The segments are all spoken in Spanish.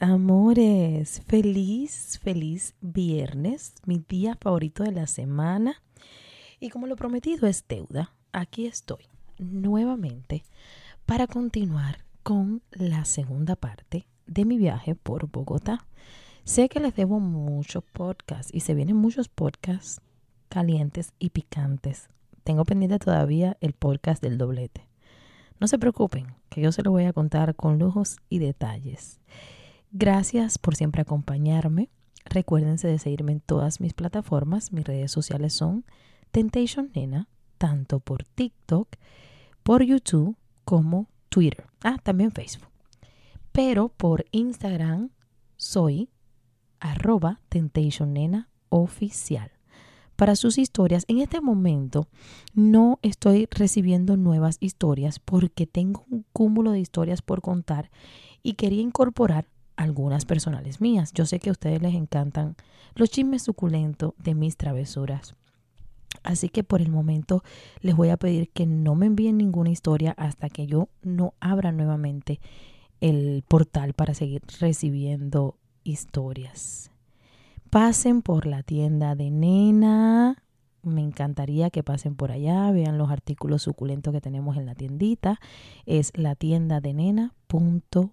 amores, feliz, feliz viernes, mi día favorito de la semana. Y como lo prometido es deuda, aquí estoy nuevamente para continuar con la segunda parte de mi viaje por Bogotá. Sé que les debo muchos podcasts y se vienen muchos podcasts calientes y picantes. Tengo pendiente todavía el podcast del doblete. No se preocupen, que yo se lo voy a contar con lujos y detalles. Gracias por siempre acompañarme. Recuérdense de seguirme en todas mis plataformas. Mis redes sociales son Temptation Nena, tanto por TikTok, por YouTube como Twitter. Ah, también Facebook. Pero por Instagram soy arroba Temptation Nena oficial para sus historias. En este momento no estoy recibiendo nuevas historias porque tengo un cúmulo de historias por contar y quería incorporar algunas personales mías. Yo sé que a ustedes les encantan los chismes suculentos de mis travesuras. Así que por el momento les voy a pedir que no me envíen ninguna historia hasta que yo no abra nuevamente el portal para seguir recibiendo historias pasen por la tienda de Nena. Me encantaría que pasen por allá, vean los artículos suculentos que tenemos en la tiendita. Es la tienda de nena.com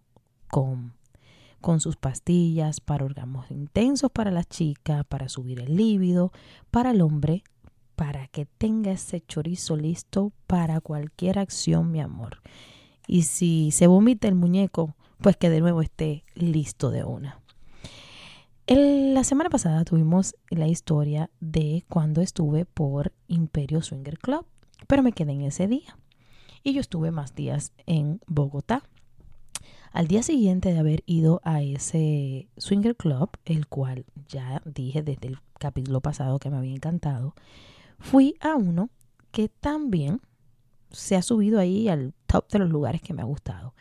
con sus pastillas para orgasmos intensos para las chicas, para subir el líbido, para el hombre, para que tenga ese chorizo listo para cualquier acción, mi amor. Y si se vomita el muñeco, pues que de nuevo esté listo de una la semana pasada tuvimos la historia de cuando estuve por Imperio Swinger Club, pero me quedé en ese día. Y yo estuve más días en Bogotá. Al día siguiente de haber ido a ese Swinger Club, el cual ya dije desde el capítulo pasado que me había encantado, fui a uno que también se ha subido ahí al top de los lugares que me ha gustado.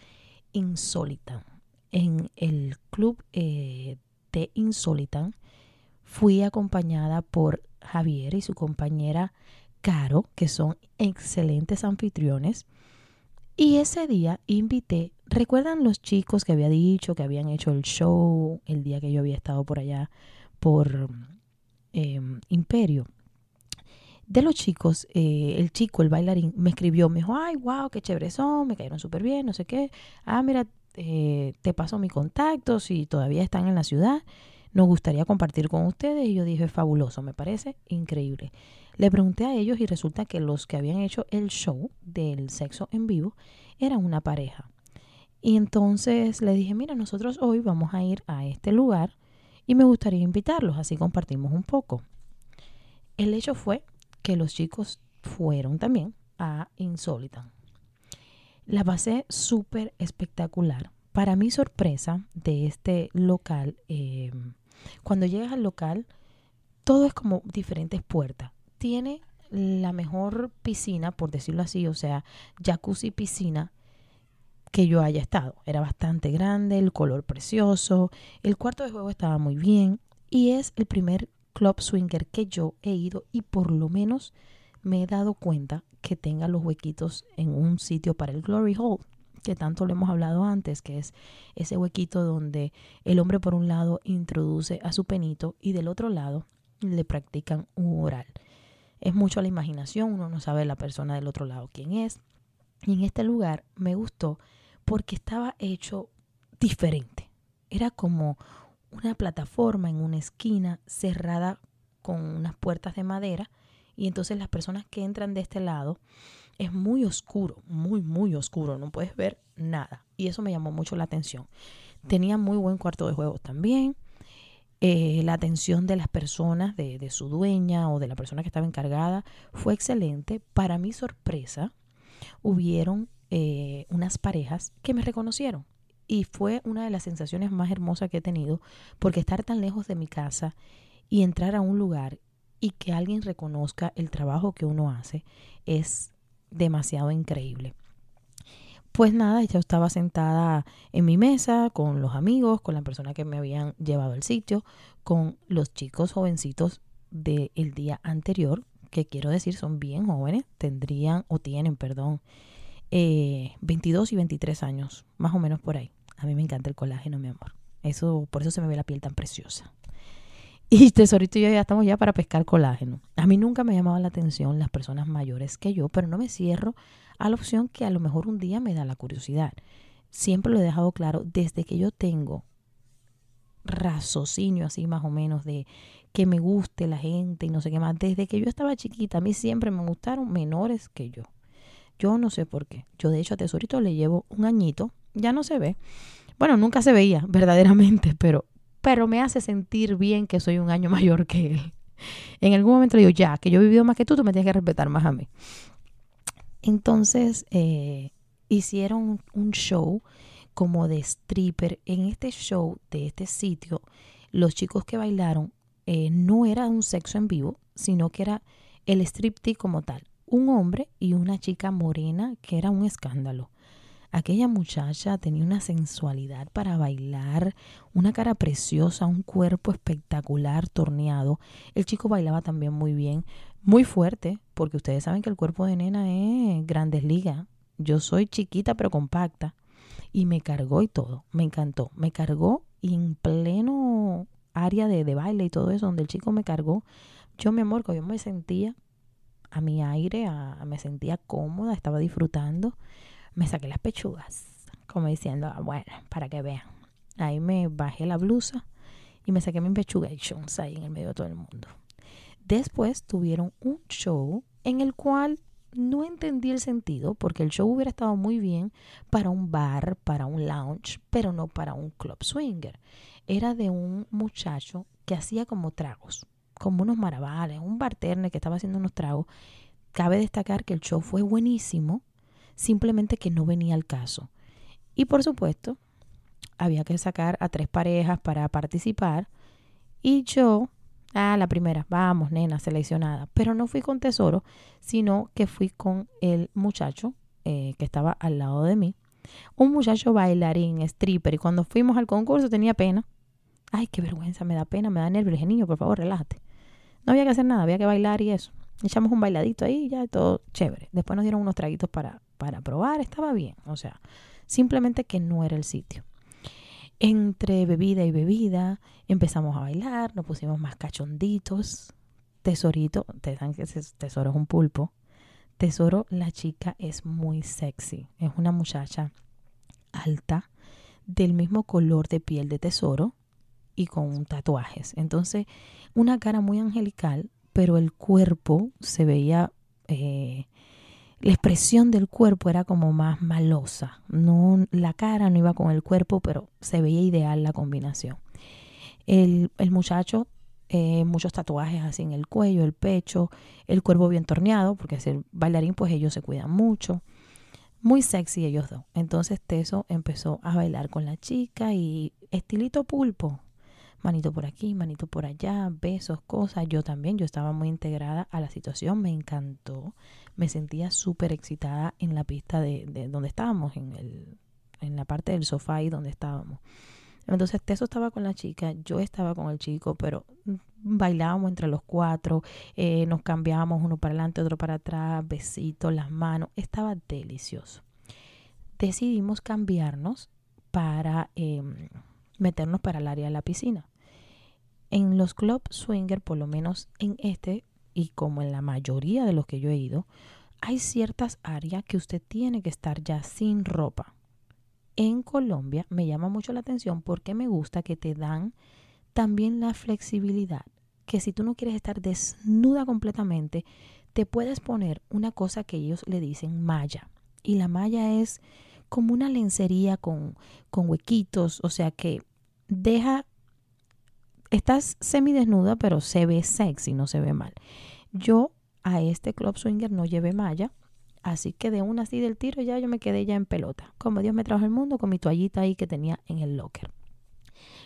Insólita. En el club eh, de Insólitan, fui acompañada por Javier y su compañera Caro, que son excelentes anfitriones. Y ese día invité, ¿recuerdan los chicos que había dicho que habían hecho el show el día que yo había estado por allá por em, Imperio? De los chicos, eh, el chico, el bailarín, me escribió, me dijo, ay, wow, qué chévere son, me cayeron súper bien, no sé qué. Ah, mira, eh, te paso mi contacto si todavía están en la ciudad. Nos gustaría compartir con ustedes. Y yo dije, fabuloso, me parece increíble. Le pregunté a ellos y resulta que los que habían hecho el show del sexo en vivo eran una pareja. Y entonces le dije, mira, nosotros hoy vamos a ir a este lugar y me gustaría invitarlos, así compartimos un poco. El hecho fue que los chicos fueron también a Insólita. La pasé súper espectacular. Para mi sorpresa de este local, eh, cuando llegas al local, todo es como diferentes puertas. Tiene la mejor piscina, por decirlo así, o sea, jacuzzi piscina que yo haya estado. Era bastante grande, el color precioso, el cuarto de juego estaba muy bien y es el primer club swinger que yo he ido y por lo menos me he dado cuenta que tenga los huequitos en un sitio para el glory hole, que tanto lo hemos hablado antes, que es ese huequito donde el hombre por un lado introduce a su penito y del otro lado le practican un oral. Es mucho la imaginación, uno no sabe la persona del otro lado quién es. Y en este lugar me gustó porque estaba hecho diferente. Era como una plataforma en una esquina cerrada con unas puertas de madera y entonces las personas que entran de este lado es muy oscuro, muy, muy oscuro, no puedes ver nada. Y eso me llamó mucho la atención. Tenía muy buen cuarto de juegos también. Eh, la atención de las personas, de, de, su dueña o de la persona que estaba encargada, fue excelente. Para mi sorpresa, hubieron eh, unas parejas que me reconocieron. Y fue una de las sensaciones más hermosas que he tenido, porque estar tan lejos de mi casa y entrar a un lugar y que alguien reconozca el trabajo que uno hace es demasiado increíble. Pues nada, yo estaba sentada en mi mesa con los amigos, con la persona que me habían llevado al sitio, con los chicos jovencitos del día anterior, que quiero decir son bien jóvenes, tendrían o tienen, perdón, 22 eh, y 23 años, más o menos por ahí. A mí me encanta el colágeno, mi amor. Eso, por eso se me ve la piel tan preciosa. Y Tesorito y yo ya estamos ya para pescar colágeno. A mí nunca me llamaba la atención las personas mayores que yo, pero no me cierro a la opción que a lo mejor un día me da la curiosidad. Siempre lo he dejado claro desde que yo tengo raciocinio así más o menos de que me guste la gente y no sé qué más. Desde que yo estaba chiquita, a mí siempre me gustaron menores que yo. Yo no sé por qué. Yo de hecho a Tesorito le llevo un añito, ya no se ve. Bueno, nunca se veía verdaderamente, pero, pero me hace sentir bien que soy un año mayor que él. En algún momento le digo, ya, que yo he vivido más que tú, tú me tienes que respetar más a mí. Entonces eh, hicieron un show como de stripper. En este show de este sitio, los chicos que bailaron eh, no era un sexo en vivo, sino que era el striptease como tal. Un hombre y una chica morena que era un escándalo. Aquella muchacha tenía una sensualidad para bailar, una cara preciosa, un cuerpo espectacular, torneado. El chico bailaba también muy bien, muy fuerte, porque ustedes saben que el cuerpo de nena es grandes ligas. Yo soy chiquita pero compacta. Y me cargó y todo. Me encantó. Me cargó en pleno área de, de baile y todo eso, donde el chico me cargó. Yo, mi amor, yo me sentía a mi aire, me sentía cómoda, estaba disfrutando me saqué las pechugas, como diciendo, ah, bueno, para que vean. Ahí me bajé la blusa y me saqué mis pechugations ahí en el medio de todo el mundo. Después tuvieron un show en el cual no entendí el sentido porque el show hubiera estado muy bien para un bar, para un lounge, pero no para un club swinger. Era de un muchacho que hacía como tragos, como unos maravales, un bartender que estaba haciendo unos tragos. Cabe destacar que el show fue buenísimo, simplemente que no venía al caso. Y por supuesto, había que sacar a tres parejas para participar. Y yo, ah, la primera, vamos, nena, seleccionada. Pero no fui con Tesoro, sino que fui con el muchacho eh, que estaba al lado de mí. Un muchacho bailarín, stripper. Y cuando fuimos al concurso tenía pena. Ay, qué vergüenza, me da pena, me da nervios. Niño, por favor, relájate. No había que hacer nada, había que bailar y eso. Echamos un bailadito ahí, ya todo chévere. Después nos dieron unos traguitos para, para probar, estaba bien. O sea, simplemente que no era el sitio. Entre bebida y bebida empezamos a bailar, nos pusimos más cachonditos. Tesorito, te saben que Tesoro es un pulpo. Tesoro, la chica es muy sexy. Es una muchacha alta, del mismo color de piel de Tesoro y con tatuajes. Entonces, una cara muy angelical, pero el cuerpo se veía eh, la expresión del cuerpo era como más malosa. No, la cara no iba con el cuerpo, pero se veía ideal la combinación. El, el muchacho, eh, muchos tatuajes así en el cuello, el pecho, el cuerpo bien torneado, porque ser bailarín, pues ellos se cuidan mucho. Muy sexy ellos dos. Entonces Teso empezó a bailar con la chica y estilito pulpo, manito por aquí, manito por allá, besos, cosas. Yo también, yo estaba muy integrada a la situación, me encantó, me sentía súper excitada en la pista de, de, donde estábamos, en, el, en la parte del sofá y donde estábamos. Entonces Teso estaba con la chica, yo estaba con el chico, pero bailábamos entre los cuatro, eh, nos cambiábamos uno para adelante, otro para atrás, besitos, las manos, estaba delicioso. Decidimos cambiarnos para em, meternos para el área de la piscina. En los club swinger, por lo menos en este y como en la mayoría de los que yo he ido, hay ciertas áreas que usted tiene que estar ya sin ropa. En Colombia me llama mucho la atención porque me gusta que te dan también la flexibilidad, que si tú no quieres estar desnuda completamente, te puedes poner una cosa que ellos le dicen malla. Y la malla es como una lencería con, con huequitos, o sea que deja estás semidesnuda, pero se ve sexy, no se ve mal. Yo a este club swinger no llevé malla. Así que de una así del tiro ya yo me quedé ya en pelota. Como Dios me trajo al mundo con mi toallita ahí que tenía en el locker.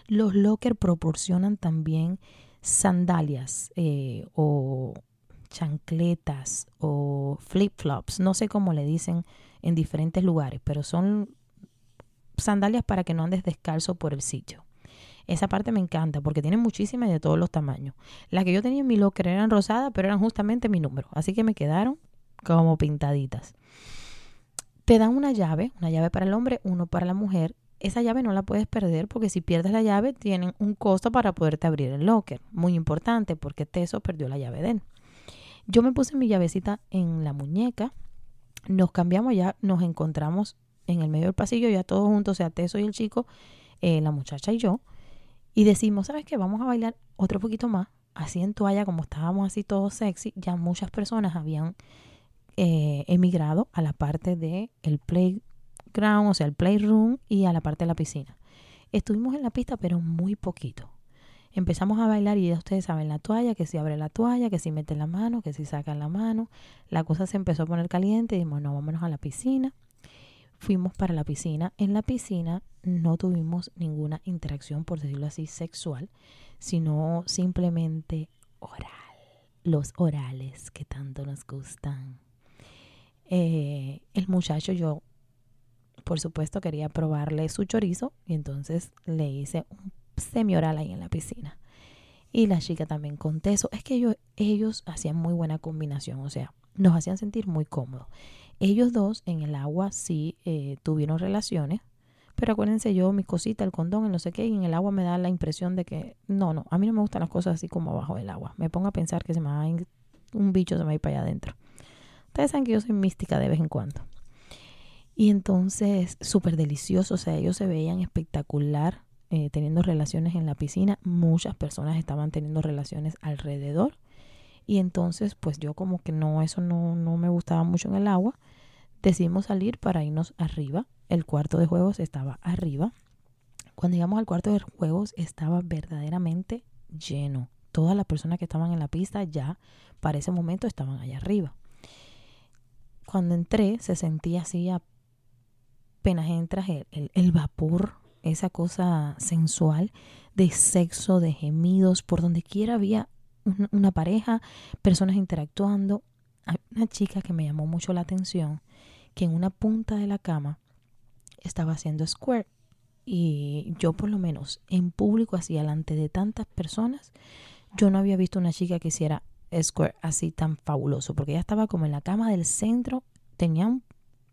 Los locker proporcionan también sandalias eh, o chancletas o flip-flops, no sé cómo le dicen en diferentes lugares, pero son sandalias para que no andes descalzo por el sitio. Esa parte me encanta porque tienen muchísimas de todos los tamaños. Las que yo tenía en mi locker eran rosadas, pero eran justamente mi número, así que me quedaron como pintaditas. Te dan una llave, una llave para el hombre, uno para la mujer. Esa llave no la puedes perder porque si pierdes la llave tienen un costo para poderte abrir el locker. Muy importante porque Teso perdió la llave de él. Yo me puse mi llavecita en la muñeca, nos cambiamos ya, nos encontramos en el medio del pasillo, ya todos juntos, o sea, Teso y el chico, eh, la muchacha y yo, y decimos, ¿sabes qué? Vamos a bailar otro poquito más, así en toalla, como estábamos así todos sexy, ya muchas personas habían eh, emigrado a la parte del el playground, o sea, el playroom y a la parte de la piscina. Estuvimos en la pista, pero muy poquito. Empezamos a bailar y ya ustedes saben la toalla, que si abre la toalla, que si mete la mano, que si saca la mano. La cosa se empezó a poner caliente y dijimos, no, vámonos a la piscina. Fuimos para la piscina. En la piscina no tuvimos ninguna interacción, por decirlo así, sexual, sino simplemente oral. Los orales que tanto nos gustan. Eh, el muchacho, yo, por supuesto, quería probarle su chorizo y entonces le hice un semi-oral ahí en la piscina. Y la chica también con teso. Es que ellos, ellos hacían muy buena combinación, o sea, nos hacían sentir muy cómodos. Ellos dos en el agua sí eh, tuvieron relaciones, pero acuérdense yo, mi cosita, el condón, el no sé qué, y en el agua me da la impresión de que no, no, a mí no me gustan las cosas así como abajo del agua. Me pongo a pensar que se me va a un bicho se me va a ir para allá adentro. Ustedes saben que yo soy mística de vez en cuando. Y entonces, súper delicioso, o sea, ellos se veían espectacular eh, teniendo relaciones en la piscina, muchas personas estaban teniendo relaciones alrededor y entonces pues yo como que no, eso no, no me gustaba mucho en el agua, decidimos salir para irnos arriba, el cuarto de juegos estaba arriba, cuando llegamos al cuarto de juegos estaba verdaderamente lleno, todas las personas que estaban en la pista ya para ese momento estaban allá arriba. Cuando entré se sentía así apenas entras el, el vapor esa cosa sensual de sexo, de gemidos, por donde quiera había una, pareja, personas interactuando. Una chica que me llamó mucho la atención, que en una punta de la cama estaba haciendo square. Y yo por lo menos en público, así delante de tantas personas, yo no había visto una chica que hiciera square así tan fabuloso, porque ella estaba como en la cama del centro, tenía un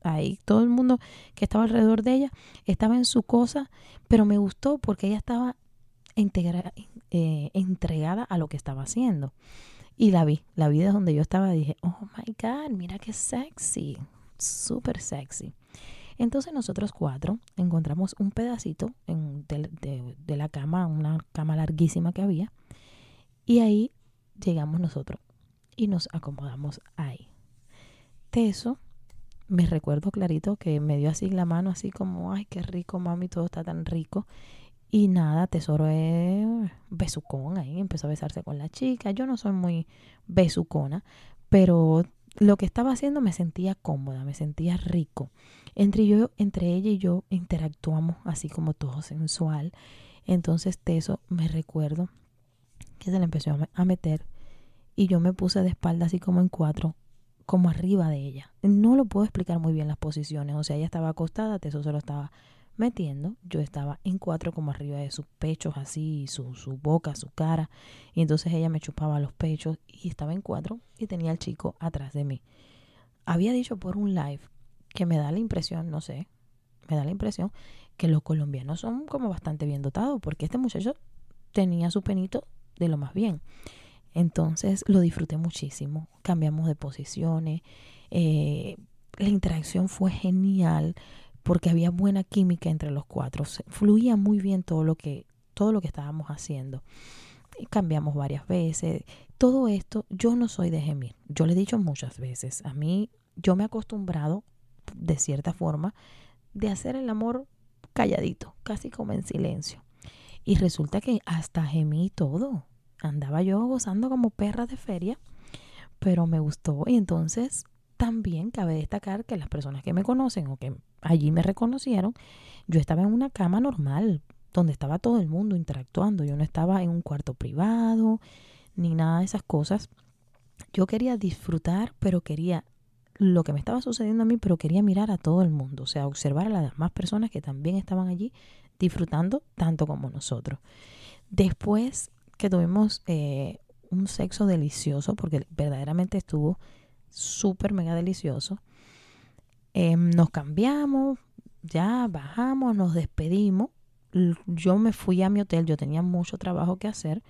ahí todo el mundo que estaba alrededor de ella estaba en su cosa, pero me gustó porque ella estaba eh, entregada a lo que estaba haciendo. Y la vi, la vi de donde yo estaba, dije, oh my God, mira qué sexy, súper sexy. Entonces nosotros cuatro encontramos un pedacito de, la cama, una cama larguísima que había, y ahí llegamos nosotros y nos acomodamos ahí. Teso me recuerdo clarito que me dio así la mano, así como, ay, qué rico, mami, todo está tan rico. Y nada, Tesoro es besucón ahí, empezó a besarse con la chica. Yo no soy muy besucona, pero lo que estaba haciendo me sentía cómoda, me sentía rico. Entre, yo, entre ella y yo interactuamos así como todo sensual. Entonces Teso me recuerdo que se le empezó a meter y yo me puse de espalda así como en cuatro como arriba de ella. No lo puedo explicar muy bien las posiciones. O sea, ella estaba acostada, Teso se lo estaba metiendo. Yo estaba en cuatro como arriba de sus pechos, así, su, su boca, su cara. Y entonces ella me chupaba los pechos y estaba en cuatro y tenía al chico atrás de mí. Había dicho por un live que me da la impresión, no sé, me da la impresión que los colombianos son como bastante bien dotados porque este muchacho tenía su penito de lo más bien. Entonces lo disfruté muchísimo. Cambiamos de posiciones. Eh, la interacción fue genial porque había buena química entre los cuatro. Fluía muy bien todo lo que, todo lo que estábamos haciendo. cambiamos varias veces. Todo esto, yo no soy de gemir. Yo le he dicho muchas veces. A mí, yo me he acostumbrado, de cierta forma, de hacer el amor calladito, casi como en silencio. Y resulta que hasta gemí todo andaba yo gozando como perra de feria, pero me gustó y entonces también cabe destacar que las personas que me conocen o que allí me reconocieron, yo estaba en una cama normal, donde estaba todo el mundo interactuando. Yo no estaba en un cuarto privado, ni nada de esas cosas. Yo quería disfrutar, pero quería lo que me estaba sucediendo a mí, pero quería mirar a todo el mundo, o sea, observar a las demás personas que también estaban allí disfrutando tanto como nosotros. Después que tuvimos eh, un sexo delicioso, porque verdaderamente estuvo súper mega delicioso, em, nos cambiamos, ya bajamos, nos despedimos. Yo me fui a mi hotel, yo tenía mucho trabajo que hacer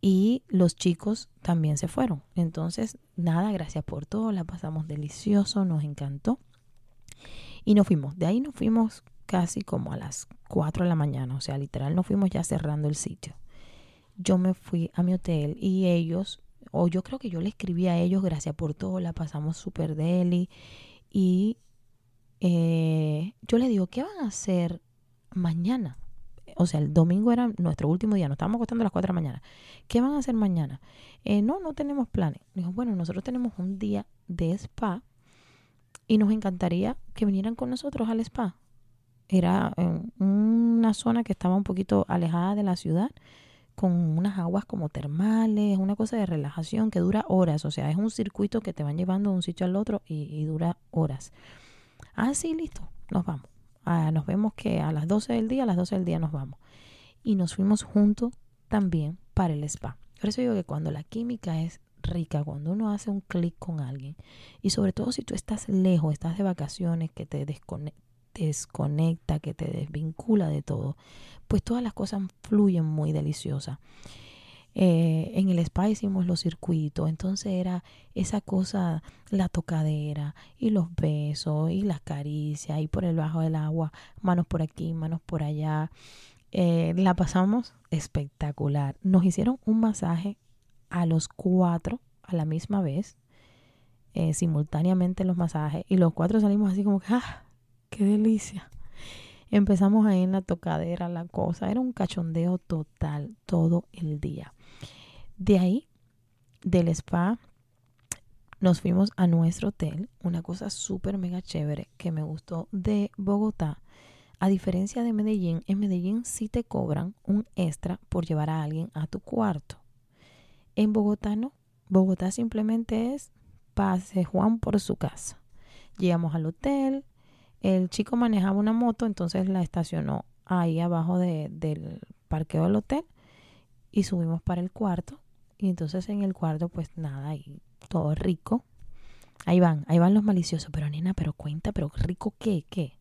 y los chicos también se fueron. Entonces, nada, gracias por todo, la pasamos delicioso, nos encantó. Y nos fuimos. De ahí nos fuimos casi como a las 4 de la mañana, o sea, literal nos fuimos ya cerrando el sitio. Yo me fui a mi hotel y ellos, o yo creo que yo le escribí a ellos, gracias por todo, la pasamos súper deli. Y eh, yo le digo, ¿qué van a hacer mañana? o sea, el domingo era nuestro último día, nos estábamos acostando a las 4 de la mañana. ¿Qué van a hacer mañana? Eh, no, no tenemos planes. Dijo, bueno, nosotros tenemos un día de spa y nos encantaría que vinieran con nosotros al spa. Era una zona que estaba un poquito alejada de la ciudad, con unas aguas como termales, una cosa de relajación que dura horas, o sea, es un circuito que te van llevando de un sitio al otro y dura horas. Ah, sí, listo, nos vamos nos vemos que a las 12 del día, a las 12 del día nos vamos. Y nos fuimos juntos también para el spa. Por eso digo que cuando la química es rica, cuando uno hace un clic con alguien, y sobre todo si tú estás lejos, estás de vacaciones, que te desconecta, que te desvincula de todo, pues todas las cosas fluyen muy deliciosas. Eh, en el spa hicimos los circuitos, entonces era esa cosa, la tocadera y los besos y las caricias y por el bajo del agua, manos por aquí, manos por allá. Eh, la pasamos espectacular. Nos hicieron un masaje a los cuatro a la misma vez, eh, simultáneamente los masajes, y los cuatro salimos así como que, ¡ah! ¡Qué delicia! Empezamos ahí en la tocadera, la cosa, era un cachondeo total todo el día. De ahí, del spa, nos fuimos a nuestro hotel, una cosa súper mega chévere que me gustó de Bogotá. A diferencia de Medellín, en Medellín sí te cobran un extra por llevar a alguien a tu cuarto. En Bogotá no. Bogotá simplemente es pase Juan por su casa. Llegamos al hotel, el chico manejaba una moto, entonces la estacionó ahí abajo del parqueo del hotel y subimos para el cuarto y entonces en el cuarto, pues nada, ahí todo rico. Ahí van, ahí van los maliciosos. Pero nena, pero cuenta, pero rico qué, qué.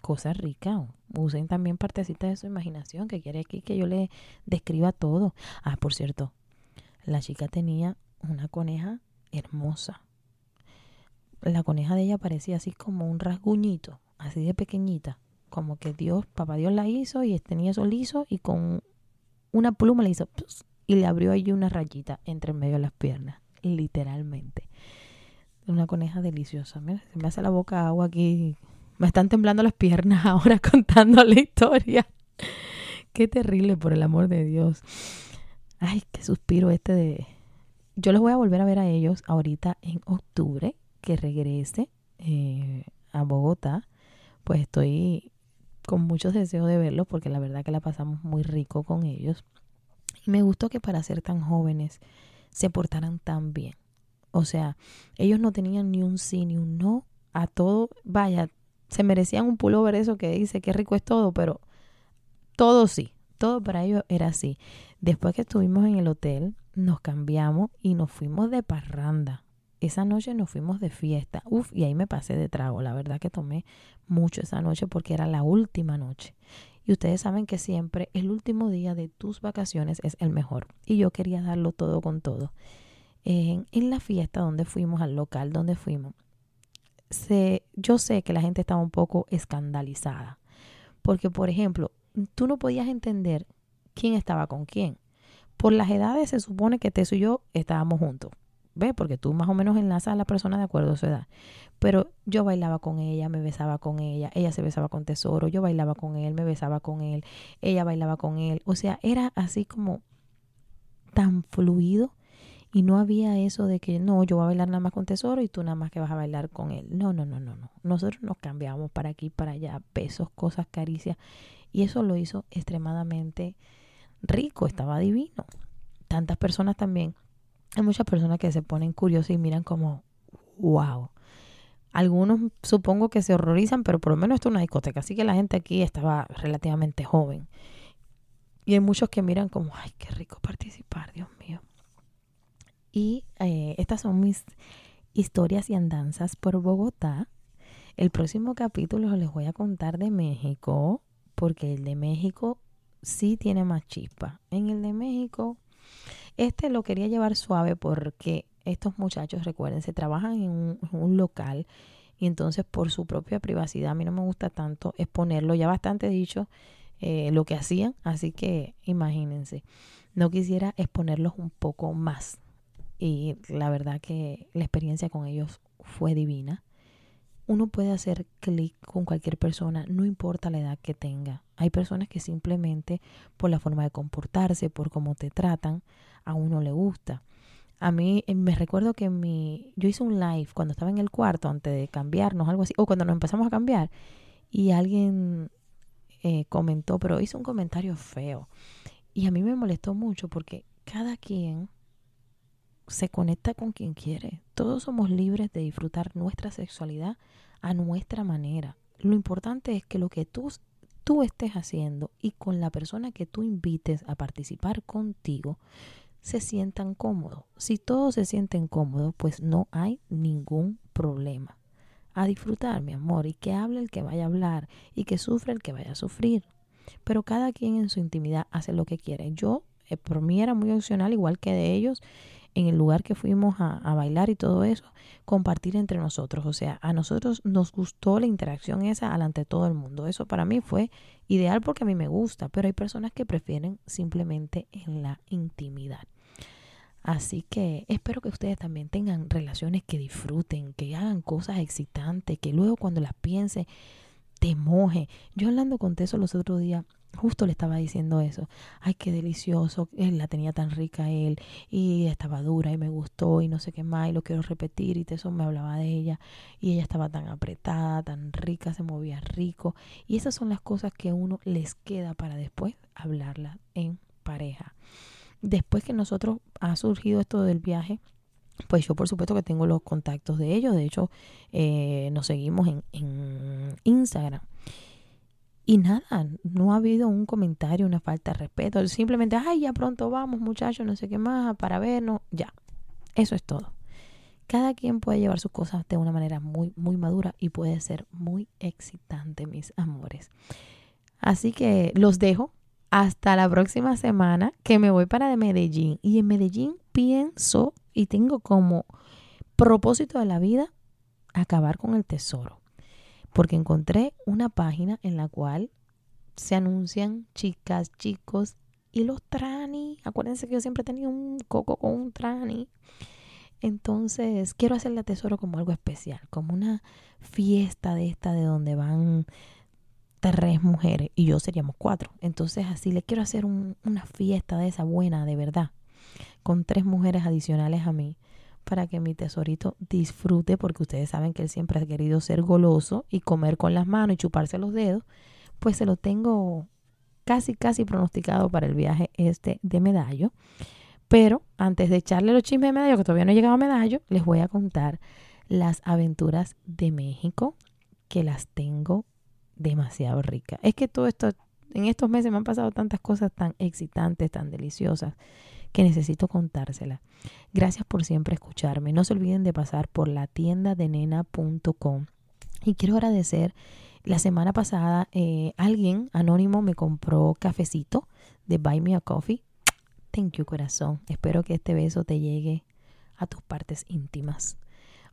Cosa rica. Usen también partecitas de su imaginación, que quiere aquí que yo le describa todo. Ah, por cierto, la chica tenía una coneja hermosa. La coneja de ella parecía así como un rasguñito, así de pequeñita. Como que Dios, papá Dios la hizo y tenía eso liso y con una pluma le hizo y le abrió ahí una rayita entre medio de las piernas, literalmente. Una coneja deliciosa. Mira, se me hace la boca agua aquí. Me están temblando las piernas ahora contando la historia. Qué terrible, por el amor de Dios. Ay, qué suspiro este de... Yo los voy a volver a ver a ellos ahorita en octubre, que regrese eh, a Bogotá. Pues estoy con muchos deseos de verlos porque la verdad que la pasamos muy rico con ellos. Me gustó que para ser tan jóvenes se portaran tan bien. O sea, ellos no tenían ni un sí ni un no a todo. Vaya, se merecían un pullover eso que dice que rico es todo, pero todo sí. Todo para ellos era así. Después que estuvimos en el hotel, nos cambiamos y nos fuimos de parranda. Esa noche nos fuimos de fiesta. Uf, y ahí me pasé de trago. La verdad que tomé mucho esa noche porque era la última noche. Y ustedes saben que siempre el último día de tus vacaciones es el mejor. Y yo quería darlo todo con todo. En, la fiesta donde fuimos, al local donde fuimos, se, yo sé que la gente estaba un poco escandalizada. Porque, por ejemplo, tú no podías entender quién estaba con quién. Por las edades se supone que Teso y yo estábamos juntos. ¿Ves? Porque tú más o menos enlazas a la persona de acuerdo a su edad. Pero yo bailaba con ella, me besaba con ella, ella se besaba con Tesoro, yo bailaba con él, me besaba con él, ella bailaba con él. O sea, era así como tan fluido Y no había eso de que no, yo voy a bailar nada más con Tesoro y tú nada más que vas a bailar con él. No, no, no, no, no. Nosotros nos cambiamos para aquí, para allá, besos, cosas, caricias. Y eso lo hizo extremadamente rico, estaba divino. Tantas personas también. Hay muchas personas que se ponen curiosas y miran como, wow. Algunos supongo que se horrorizan, pero por lo menos esto es una discoteca, así que la gente aquí estaba relativamente joven. Y hay muchos que miran como, ay, qué rico participar, Dios mío. Y eh, estas son mis historias y andanzas por Bogotá. El próximo capítulo les voy a contar de México, porque el de México sí tiene más chispa. En el de México, este lo quería llevar suave porque estos muchachos, recuerden, se trabajan en un, local y entonces por su propia privacidad, a mí no me gusta tanto exponerlo, ya bastante dicho eh, lo que hacían, así que imagínense, no quisiera exponerlos un poco más y la verdad que la experiencia con ellos fue divina. Uno puede hacer clic con cualquier persona, no importa la edad que tenga. Hay personas que simplemente por la forma de comportarse, por cómo te tratan, a uno le gusta. A mí eh, me recuerdo que mi, yo hice un live cuando estaba en el cuarto antes de cambiarnos, algo así, o cuando nos empezamos a cambiar, y alguien eh, comentó, pero hizo un comentario feo. Y a mí me molestó mucho porque cada quien se conecta con quien quiere. Todos somos libres de disfrutar nuestra sexualidad a nuestra manera. Lo importante es que lo que tú, tú estés haciendo y con la persona que tú invites a participar contigo se sientan cómodos. Si todos se sienten cómodos, pues no hay ningún problema. A disfrutar, mi amor, y que hable el que vaya a hablar y que sufra el que vaya a sufrir. Pero cada quien en su intimidad hace lo que quiere. Yo, eh, por mí era muy opcional, igual que de ellos, en el lugar que fuimos a, bailar y todo eso, compartir entre nosotros. O sea, a nosotros nos gustó la interacción esa alante todo el mundo. Eso para mí fue ideal porque a mí me gusta, pero hay personas que prefieren simplemente en la intimidad. Así que espero que ustedes también tengan relaciones que disfruten, que hagan cosas excitantes, que luego cuando las piensen te moje. Yo hablando con Teso los otros días, justo le estaba diciendo eso. Ay, qué delicioso. Él la tenía tan rica él y estaba dura y me gustó y no sé qué más y lo quiero repetir y eso me hablaba de ella y ella estaba tan apretada, tan rica, se movía rico y esas son las cosas que uno les queda para después hablarla en pareja. Después que nosotros ha surgido esto del viaje, pues yo por supuesto que tengo los contactos de ellos, de hecho eh, nos seguimos en, en Instagram. Y nada, no ha habido un comentario, una falta de respeto. Simplemente, ay, ya pronto vamos, muchachos, no sé qué más, para vernos. Ya, eso es todo. Cada quien puede llevar sus cosas de una manera muy, muy madura y puede ser muy excitante, mis amores. Así que los dejo hasta la próxima semana que me voy para de Medellín. Y en Medellín pienso y tengo como propósito de la vida acabar con el tesoro porque encontré una página en la cual se anuncian chicas, chicos y los trani. Acuérdense que yo siempre he tenido un coco con un trani. Entonces, quiero hacerle a Tesoro como algo especial, como una fiesta de esta de donde van tres mujeres y yo seríamos cuatro. Entonces, así le quiero hacer una fiesta de esa buena, de verdad, con tres mujeres adicionales a mí para que mi tesorito disfrute, porque ustedes saben que él siempre ha querido ser goloso y comer con las manos y chuparse los dedos, pues se lo tengo casi, casi pronosticado para el viaje este de Medallo. Pero antes de echarle los chismes de Medallo, que todavía no he llegado a Medallo, les voy a contar las aventuras de México, que las tengo demasiado ricas. Es que todo esto, en estos meses me han pasado tantas cosas tan excitantes, tan deliciosas que necesito contársela. Gracias por siempre escucharme. No se olviden de pasar por la tienda de nena.com. Y quiero agradecer, la semana pasada eh, alguien anónimo me compró cafecito de Buy Me a Coffee. Thank you corazón. Espero que este beso te llegue a tus partes íntimas.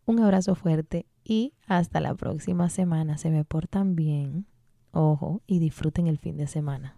Un abrazo fuerte y hasta la próxima semana. Se me portan bien. Ojo y disfruten el fin de semana.